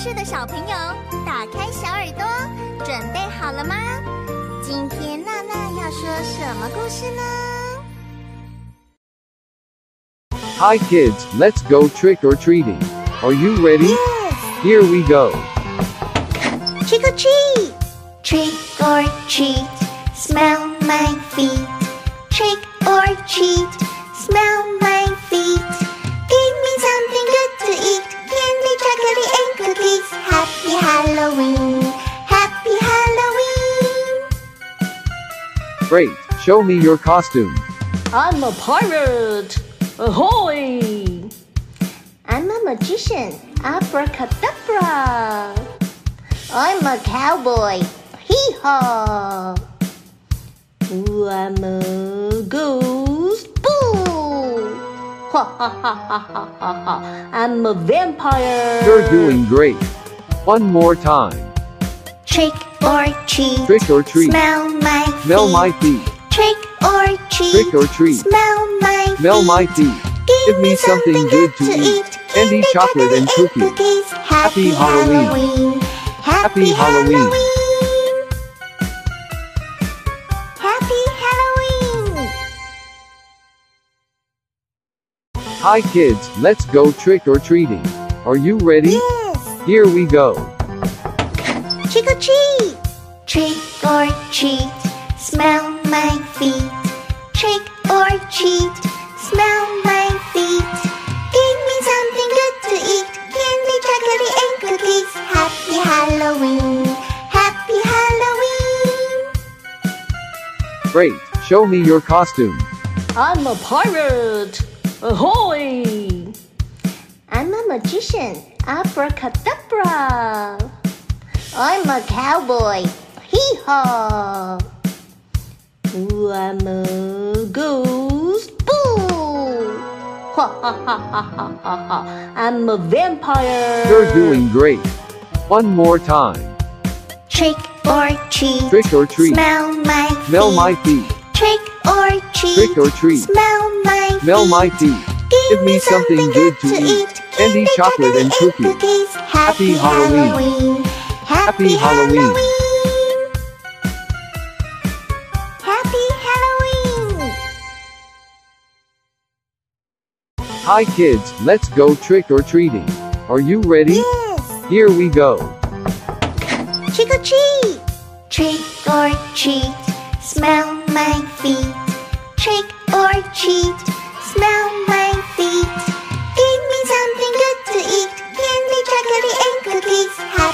听故事的小朋友，打开小耳朵，准备好了吗？今天娜娜要说什么故事呢？ Hi kids, let's go trick or treating. Are you ready? Yes, Here we go. trick or treat, trick or treat, smell my feet. Trick or treat, Great, show me your costume. I'm a pirate! Ahoy! I'm a magician, abracadabra. I'm a cowboy, hee haw. Ooh, I'm a ghost! Boo! Ha ha ha ha ha ha ha! I'm a vampire! You're doing great. One more time. Trick or treat, Trick or treat. smell my feet. Smell my feet. Trick or treat, Trick or treat. smell my Smell my feet. feet. Give me something good to eat. Candy, chocolate, and cookies. Happy Halloween. Happy Happy Halloween. Happy Halloween. Hi kids, let's go trick or treating. Are you ready? Yes. Here we go. Trick or treat. Trick or treat. Smell my feet. Trick or treat. Smell my feet. Give me something good to eat. Candy, chocolate, and cookies. Happy Halloween. Happy Halloween. Great, show me your costume. I'm a pirate! Ahoy! I'm a magician. Abracadabra. I'm a cowboy. Hee haw. Ooh, I'm a ghost! Boo! Ha ha ha ha ha ha ha! I'm a vampire! You're doing great. One more time. Trick or treat. Trick or treat. Smell my feet. Smell my feet. Trick or treat. Trick or treat. Smell my feet. Smell my feet. Give me something good to eat. Candy, chocolate, and cookies. Happy Happy Halloween. Halloween. Happy Halloween. Happy Halloween. Hi kids, let's go trick or treating. Are you ready? Yes. Here we go. Trick or treat. Trick or treat. Smell my feet. Trick or treat.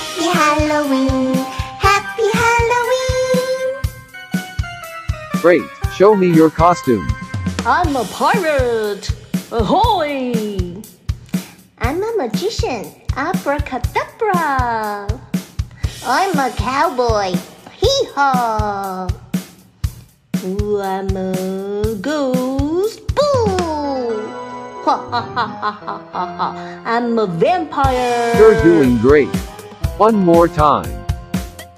Happy Halloween. Happy Halloween. Great, show me your costume. I'm a pirate! Ahoy! I'm a magician. Abracadabra. I'm a cowboy. Hee haw. Ooh, I'm a ghost! Boo! Ha ha ha ha ha ha ha! I'm a vampire! You're doing great. One more time.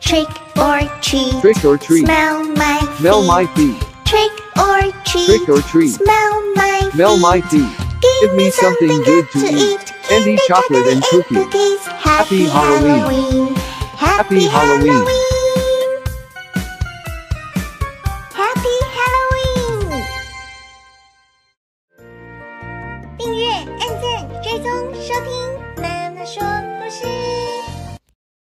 Trick or treat. Trick or treat. Smell my feet. Smell my feet. Trick or treat. Trick or treat. Smell my feet. Smell my feet. Give, Give me something, something good to, to eat. eat. Candy, Candy, chocolate, and cookies. cookies. Happy, Happy Halloween. Halloween. Happy Halloween. Halloween.